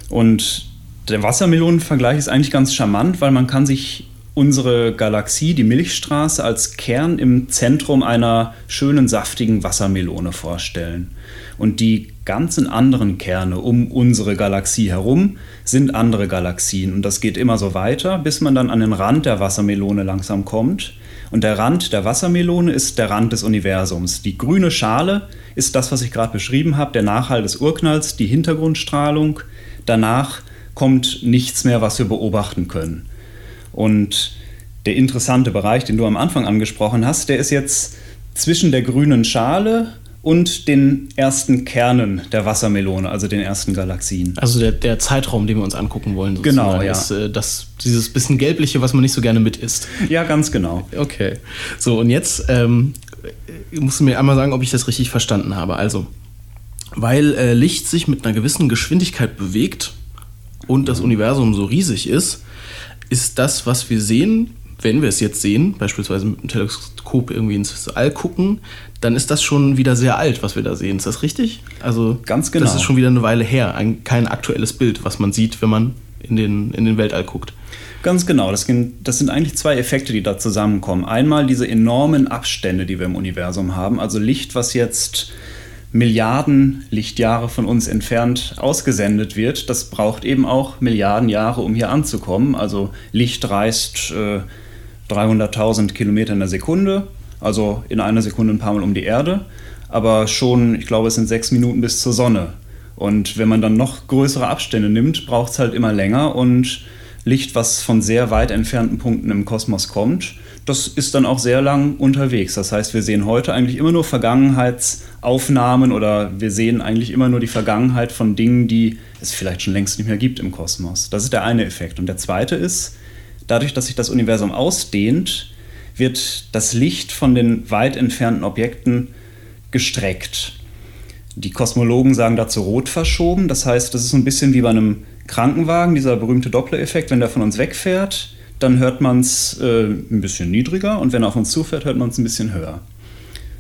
Und der Wassermelonenvergleich ist eigentlich ganz charmant, weil man kann sich unsere Galaxie, die Milchstraße, als Kern im Zentrum einer schönen, saftigen Wassermelone vorstellen. Und die ganzen anderen Kerne um unsere Galaxie herum sind andere Galaxien. Und das geht immer so weiter, bis man dann an den Rand der Wassermelone langsam kommt. Und der Rand der Wassermelone ist der Rand des Universums. Die grüne Schale ist das, was ich gerade beschrieben habe, der Nachhall des Urknalls, die Hintergrundstrahlung. Danach kommt nichts mehr, was wir beobachten können. Und der interessante Bereich, den du am Anfang angesprochen hast, der ist jetzt zwischen der grünen Schale und den ersten Kernen der Wassermelone, also den ersten Galaxien. Also der, der Zeitraum, den wir uns angucken wollen, sozusagen, genau, ja. ist äh, das, dieses bisschen gelbliche, was man nicht so gerne mit isst. Ja, ganz genau. Okay. So, und jetzt ähm, musst du mir einmal sagen, ob ich das richtig verstanden habe. Also, weil äh, Licht sich mit einer gewissen Geschwindigkeit bewegt und das Universum so riesig ist, ist das, was wir sehen, wenn wir es jetzt sehen, beispielsweise mit dem Teleskop irgendwie ins All gucken, dann ist das schon wieder sehr alt, was wir da sehen. Ist das richtig? Also ganz genau. Das ist schon wieder eine Weile her, ein, kein aktuelles Bild, was man sieht, wenn man in den, in den Weltall guckt. Ganz genau. Das, das sind eigentlich zwei Effekte, die da zusammenkommen. Einmal diese enormen Abstände, die wir im Universum haben. Also Licht, was jetzt Milliarden Lichtjahre von uns entfernt ausgesendet wird, das braucht eben auch Milliarden Jahre, um hier anzukommen. Also Licht reist äh, 300.000 Kilometer in der Sekunde, also in einer Sekunde ein paar Mal um die Erde, aber schon, ich glaube, es sind sechs Minuten bis zur Sonne. Und wenn man dann noch größere Abstände nimmt, braucht es halt immer länger und Licht, was von sehr weit entfernten Punkten im Kosmos kommt, das ist dann auch sehr lang unterwegs. Das heißt, wir sehen heute eigentlich immer nur Vergangenheitsaufnahmen oder wir sehen eigentlich immer nur die Vergangenheit von Dingen, die es vielleicht schon längst nicht mehr gibt im Kosmos. Das ist der eine Effekt. Und der zweite ist, dadurch, dass sich das Universum ausdehnt, wird das Licht von den weit entfernten Objekten gestreckt. Die Kosmologen sagen dazu rot verschoben. Das heißt, das ist so ein bisschen wie bei einem Krankenwagen, dieser berühmte Doppler-Effekt. Wenn der von uns wegfährt, dann hört man es äh, ein bisschen niedriger und wenn er auf uns zufährt, hört man es ein bisschen höher.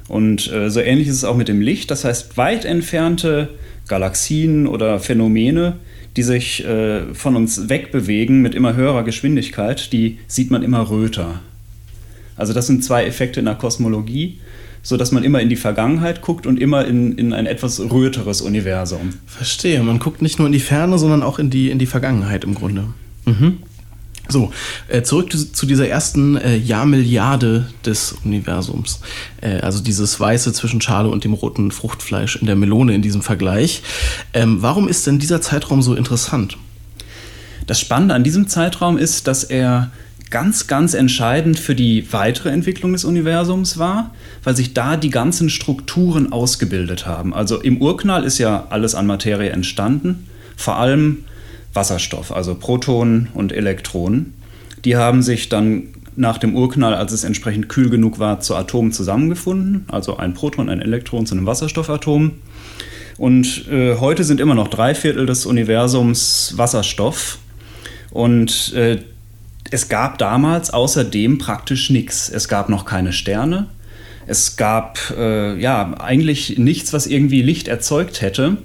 Und äh, so ähnlich ist es auch mit dem Licht. Das heißt, weit entfernte Galaxien oder Phänomene die sich äh, von uns wegbewegen mit immer höherer Geschwindigkeit, die sieht man immer röter. Also das sind zwei Effekte in der Kosmologie, so dass man immer in die Vergangenheit guckt und immer in, in ein etwas röteres Universum. Verstehe, man guckt nicht nur in die Ferne, sondern auch in die, in die Vergangenheit im Grunde. Mhm. So, äh, zurück zu dieser ersten äh, Jahrmilliarde des Universums. Äh, also dieses Weiße zwischen Schale und dem roten Fruchtfleisch in der Melone in diesem Vergleich. Ähm, warum ist denn dieser Zeitraum so interessant? Das Spannende an diesem Zeitraum ist, dass er ganz, ganz entscheidend für die weitere Entwicklung des Universums war, weil sich da die ganzen Strukturen ausgebildet haben. Also im Urknall ist ja alles an Materie entstanden, vor allem Wasserstoff, also Protonen und Elektronen. Die haben sich dann nach dem Urknall, als es entsprechend kühl genug war, zu Atomen zusammengefunden, also ein Proton, ein Elektron zu einem Wasserstoffatom. Und äh, heute sind immer noch drei Viertel des Universums Wasserstoff. Und äh, es gab damals außerdem praktisch nichts. Es gab noch keine Sterne. Es gab äh, ja eigentlich nichts, was irgendwie Licht erzeugt hätte.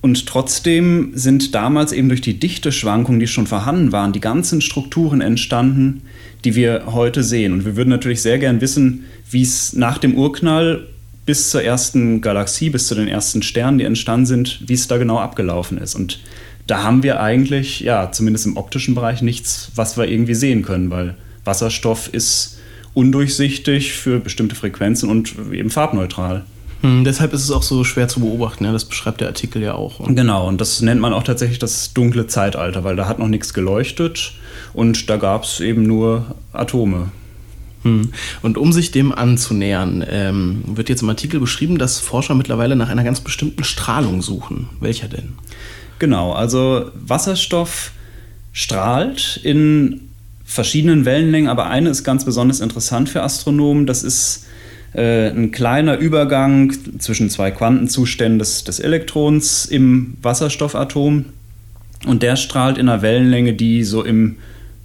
Und trotzdem sind damals eben durch die Dichteschwankungen, die schon vorhanden waren, die ganzen Strukturen entstanden, die wir heute sehen. Und wir würden natürlich sehr gern wissen, wie es nach dem Urknall bis zur ersten Galaxie, bis zu den ersten Sternen, die entstanden sind, wie es da genau abgelaufen ist. Und da haben wir eigentlich, ja, zumindest im optischen Bereich nichts, was wir irgendwie sehen können, weil Wasserstoff ist undurchsichtig für bestimmte Frequenzen und eben farbneutral. Hm, deshalb ist es auch so schwer zu beobachten, ja? das beschreibt der Artikel ja auch. Und genau, und das nennt man auch tatsächlich das dunkle Zeitalter, weil da hat noch nichts geleuchtet und da gab es eben nur Atome. Hm. Und um sich dem anzunähern, ähm, wird jetzt im Artikel beschrieben, dass Forscher mittlerweile nach einer ganz bestimmten Strahlung suchen. Welcher denn? Genau, also Wasserstoff strahlt in verschiedenen Wellenlängen, aber eine ist ganz besonders interessant für Astronomen. Das ist ein kleiner Übergang zwischen zwei Quantenzuständen des, des Elektrons im Wasserstoffatom. Und der strahlt in einer Wellenlänge, die so im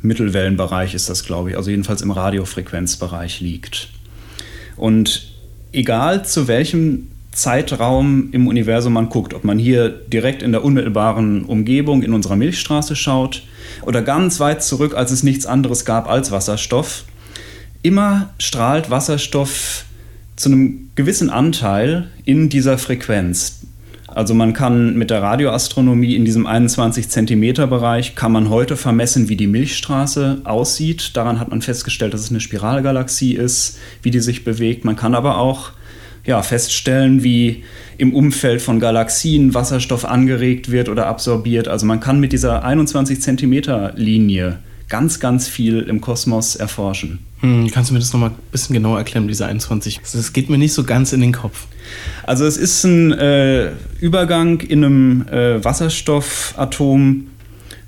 Mittelwellenbereich ist das, glaube ich, also jedenfalls im Radiofrequenzbereich liegt. Und egal zu welchem Zeitraum im Universum man guckt, ob man hier direkt in der unmittelbaren Umgebung in unserer Milchstraße schaut oder ganz weit zurück, als es nichts anderes gab als Wasserstoff, immer strahlt Wasserstoff zu einem gewissen Anteil in dieser Frequenz. Also man kann mit der Radioastronomie in diesem 21 Zentimeter Bereich kann man heute vermessen, wie die Milchstraße aussieht. Daran hat man festgestellt, dass es eine Spiralgalaxie ist, wie die sich bewegt. Man kann aber auch ja, feststellen, wie im Umfeld von Galaxien Wasserstoff angeregt wird oder absorbiert. Also man kann mit dieser 21 Zentimeter Linie ganz, ganz viel im Kosmos erforschen. Hm, kannst du mir das nochmal ein bisschen genauer erklären, diese 21? Das geht mir nicht so ganz in den Kopf. Also es ist ein äh, Übergang in einem äh, Wasserstoffatom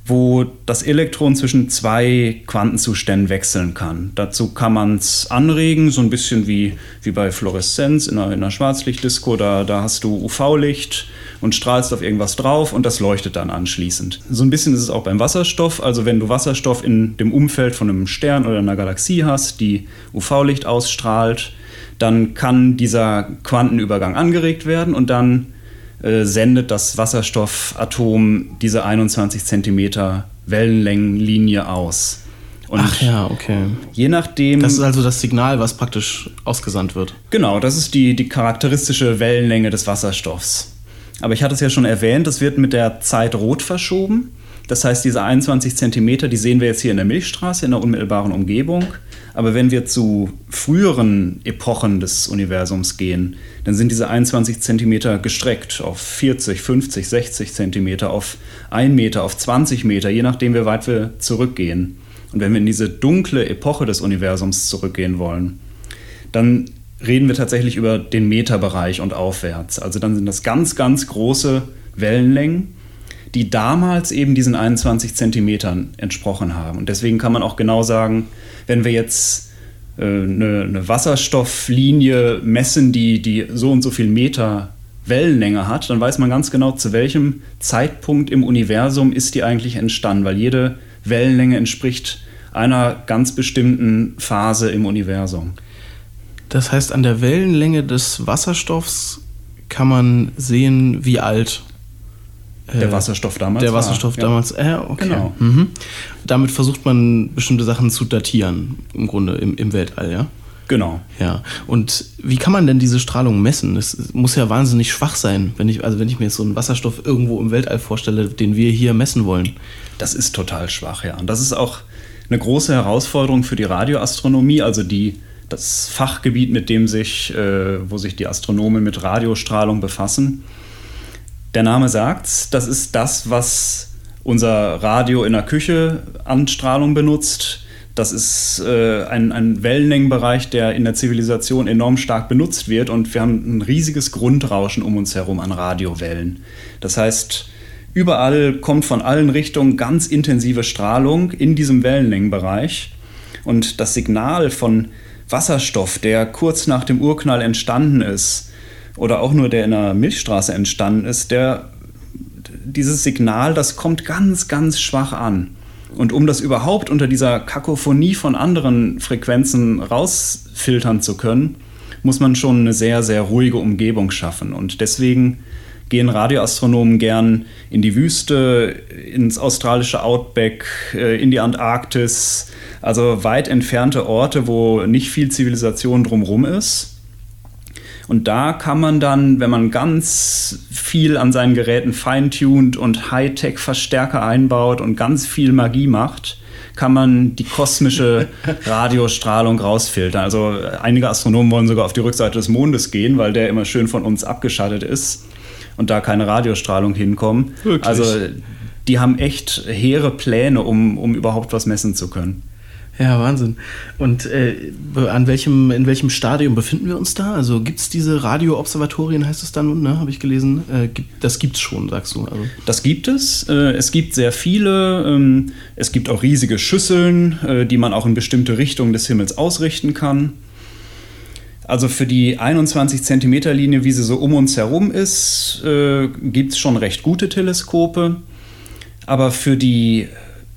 wo das Elektron zwischen zwei Quantenzuständen wechseln kann. Dazu kann man es anregen, so ein bisschen wie, wie bei Fluoreszenz in einer, in einer Schwarzlichtdisco. Da, da hast du UV-Licht und strahlst auf irgendwas drauf und das leuchtet dann anschließend. So ein bisschen ist es auch beim Wasserstoff. Also wenn du Wasserstoff in dem Umfeld von einem Stern oder einer Galaxie hast, die UV-Licht ausstrahlt, dann kann dieser Quantenübergang angeregt werden und dann äh, sendet das Wasserstoffatom diese 21 cm Wellenlängenlinie aus. Und Ach ja, okay. Je nachdem. Das ist also das Signal, was praktisch ausgesandt wird. Genau, das ist die, die charakteristische Wellenlänge des Wasserstoffs. Aber ich hatte es ja schon erwähnt, es wird mit der Zeit rot verschoben. Das heißt, diese 21 Zentimeter, die sehen wir jetzt hier in der Milchstraße, in der unmittelbaren Umgebung. Aber wenn wir zu früheren Epochen des Universums gehen, dann sind diese 21 Zentimeter gestreckt auf 40, 50, 60 Zentimeter, auf 1 Meter, auf 20 Meter, je nachdem, wie weit wir zurückgehen. Und wenn wir in diese dunkle Epoche des Universums zurückgehen wollen, dann reden wir tatsächlich über den Meterbereich und aufwärts. Also dann sind das ganz, ganz große Wellenlängen, die damals eben diesen 21 Zentimetern entsprochen haben. Und deswegen kann man auch genau sagen, wenn wir jetzt äh, eine, eine, Wasserstofflinie messen, die, die so und so viel Meter Wellenlänge hat, dann weiß man ganz genau, zu welchem Zeitpunkt im Universum ist die eigentlich entstanden, weil jede Wellenlänge entspricht einer ganz bestimmten Phase im Universum. Das heißt, an der Wellenlänge des Wasserstoffs kann man sehen, wie alt der äh, Wasserstoff damals. Der Wasserstoff war. damals, ja. äh, okay. Genau. Mhm. Damit versucht man bestimmte Sachen zu datieren, im Grunde im, im Weltall, ja? Genau. Ja. Und wie kann man denn diese Strahlung messen? Das muss ja wahnsinnig schwach sein, wenn ich, also wenn ich mir jetzt so einen Wasserstoff irgendwo im Weltall vorstelle, den wir hier messen wollen. Das ist total schwach, ja. Und das ist auch eine große Herausforderung für die Radioastronomie, also die, das Fachgebiet, mit dem sich, äh, wo sich die Astronomen mit Radiostrahlung befassen. Der Name sagt's, das ist das, was unser Radio in der Küche an Strahlung benutzt. Das ist äh, ein, ein Wellenlängenbereich, der in der Zivilisation enorm stark benutzt wird und wir haben ein riesiges Grundrauschen um uns herum an Radiowellen. Das heißt, überall kommt von allen Richtungen ganz intensive Strahlung in diesem Wellenlängenbereich und das Signal von Wasserstoff, der kurz nach dem Urknall entstanden ist, oder auch nur der in der Milchstraße entstanden ist, der dieses Signal, das kommt ganz, ganz schwach an. Und um das überhaupt unter dieser Kakophonie von anderen Frequenzen rausfiltern zu können, muss man schon eine sehr, sehr ruhige Umgebung schaffen. Und deswegen gehen Radioastronomen gern in die Wüste, ins australische Outback, äh, in die Antarktis, also weit entfernte Orte, wo nicht viel Zivilisation drumherum ist und da kann man dann, wenn man ganz viel an seinen Geräten feintuned und Hightech-Verstärker einbaut und ganz viel Magie macht, kann man die kosmische Radiostrahlung rausfiltern. Also einige Astronomen wollen sogar auf die Rückseite des Mondes gehen, weil der immer schön von uns abgeschattet ist und da keine Radiostrahlung hinkommt. Also die haben echt hehre Pläne, um, um überhaupt was messen zu können. Ja, Wahnsinn. Und äh, an welchem, in welchem Stadium befinden wir uns da? Also gibt es diese Radioobservatorien, heißt es dann, ne, habe ich gelesen? Äh, gibt, das gibt es schon, sagst du. Also. Das gibt es. Äh, es gibt sehr viele. Ähm, es gibt auch riesige Schüsseln, äh, die man auch in bestimmte Richtungen des Himmels ausrichten kann. Also für die 21 Zentimeter Linie, wie sie so um uns herum ist, äh, gibt es schon recht gute Teleskope. Aber für die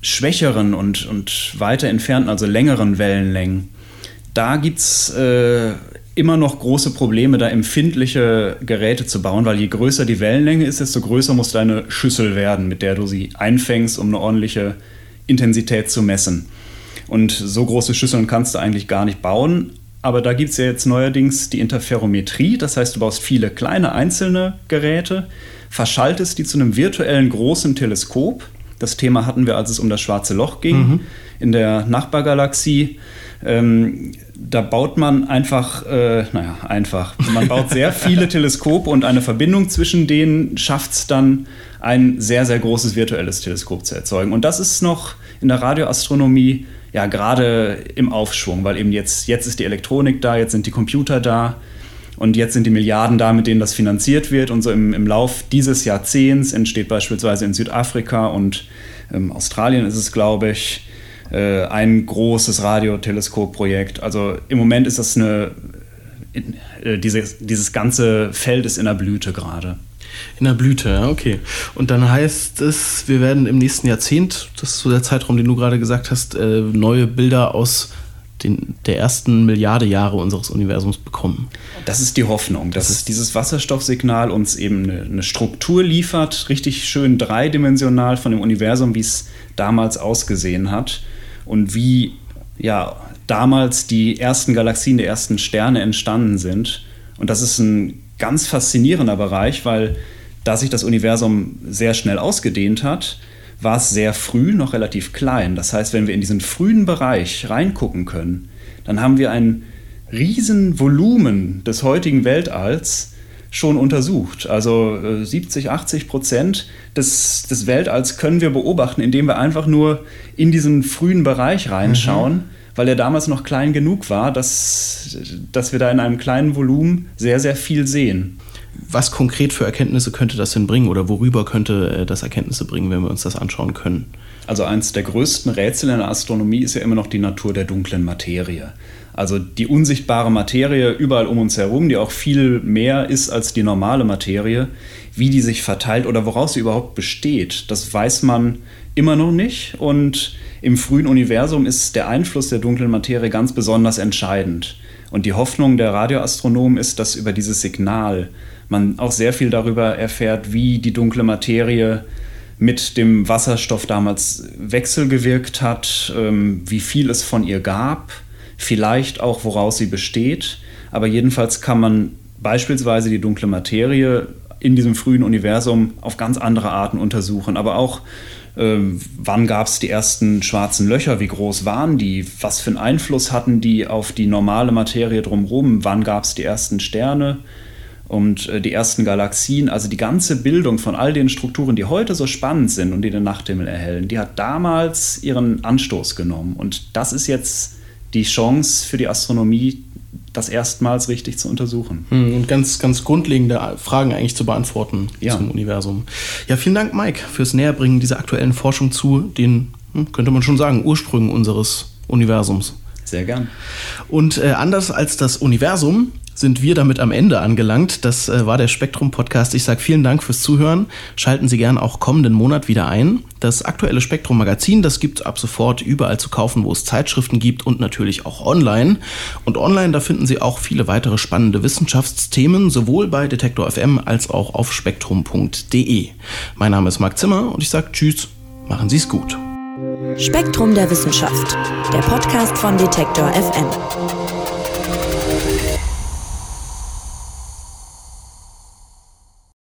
schwächeren und, und weiter entfernten, also längeren Wellenlängen, da gibt es äh, immer noch große Probleme, da empfindliche Geräte zu bauen, weil je größer die Wellenlänge ist, desto größer muss deine Schüssel werden, mit der du sie einfängst, um eine ordentliche Intensität zu messen. Und so große Schüsseln kannst du eigentlich gar nicht bauen. aber da gibt es ja jetzt neuerdings die Interferometrie. Das heißt, du baust viele kleine einzelne Geräte, verschaltest die zu einem virtuellen großen Teleskop. Das Thema hatten wir, als es um das schwarze Loch ging, mhm. in der Nachbargalaxie. Ähm, da baut man einfach, äh, naja, einfach. Man baut sehr viele Teleskope und eine Verbindung zwischen denen schafft es dann, ein sehr, sehr großes virtuelles Teleskop zu erzeugen. Und das ist noch in der Radioastronomie ja gerade im Aufschwung, weil eben jetzt, jetzt ist die Elektronik da, jetzt sind die Computer da und jetzt sind die Milliarden da, mit denen das finanziert wird. Und so im, im Lauf dieses Jahrzehnts entsteht beispielsweise in Südafrika und ähm, Australien ist es, glaube ich, äh, ein großes Radioteleskopprojekt. Also im Moment ist das eine, äh, diese, dieses ganze Feld ist in der Blüte gerade. In der Blüte, ja, okay. Und dann heißt es, wir werden im nächsten Jahrzehnt, das ist so der Zeitraum, den du gerade gesagt hast, äh, neue Bilder aus den, der ersten Milliarde Jahre unseres Universums bekommen. Das ist die Hoffnung, dass es dieses Wasserstoffsignal uns eben eine, eine, Struktur liefert, richtig schön dreidimensional von dem Universum, wie es damals ausgesehen hat und wie ja damals die ersten Galaxien, die ersten Sterne entstanden sind. Und das ist ein ganz faszinierender Bereich, weil da sich das Universum sehr schnell ausgedehnt hat, war es sehr früh noch relativ klein. Das heißt, wenn wir in diesen frühen Bereich reingucken können, dann haben wir ein riesen Volumen des heutigen Weltalls schon untersucht. Also 70, äh, 80 Prozent des, des Weltalls können wir beobachten, indem wir einfach nur in diesen frühen Bereich reinschauen, mhm. weil er damals noch klein genug war, dass, dass wir da in einem kleinen Volumen sehr, sehr viel sehen was konkret für Erkenntnisse könnte das denn bringen oder worüber könnte äh, das Erkenntnisse bringen, wenn wir uns das anschauen können? Also eines der größten Rätsel in der Astronomie ist ja immer noch die Natur der dunklen Materie. Also die unsichtbare Materie überall um uns herum, die auch viel mehr ist als die normale Materie, wie die sich verteilt oder woraus sie überhaupt besteht, das weiß man immer noch nicht. Und im frühen Universum ist der Einfluss der dunklen Materie ganz besonders entscheidend. Und die Hoffnung der Radioastronomen ist, dass über dieses Signal man auch sehr viel darüber erfährt, wie die dunkle Materie mit dem Wasserstoff damals wechselgewirkt hat, ähm, wie viel es von ihr gab, vielleicht auch woraus sie besteht. Aber jedenfalls kann man beispielsweise die dunkle Materie in diesem frühen Universum auf ganz andere Arten untersuchen, aber auch ähm, wann gab es die ersten schwarzen Löcher, wie groß waren die, was für einen Einfluss hatten die auf die normale Materie drumherum, wann gab es die ersten Sterne, und äh, die ersten Galaxien, also die ganze Bildung von all den Strukturen, die heute so spannend sind und die den Nachthimmel erhellen, die hat damals ihren Anstoß genommen. Und das ist jetzt die Chance für die Astronomie, das erstmals richtig zu untersuchen. Hm, und ganz, ganz grundlegende Fragen eigentlich zu beantworten ja. zum Universum. Ja, vielen Dank, Mike, fürs Näherbringen dieser aktuellen Forschung zu den, hm, könnte man schon sagen, Ursprüngen unseres Universums. Sehr gern. Und äh, anders als das Universum sind wir damit am Ende angelangt. Das äh, war der Spektrum-Podcast. Ich sage vielen Dank fürs Zuhören. Schalten Sie gern auch kommenden Monat wieder ein. Das aktuelle Spektrum-Magazin, das gibt es ab sofort überall zu kaufen, wo es Zeitschriften gibt und natürlich auch online. Und online, da finden Sie auch viele weitere spannende Wissenschaftsthemen, sowohl bei Detektor FM als auch auf spektrum.de. Mein Name ist Marc Zimmer und ich sage Tschüss, machen Sie es gut. Spektrum der Wissenschaft, der Podcast von Detektor FM.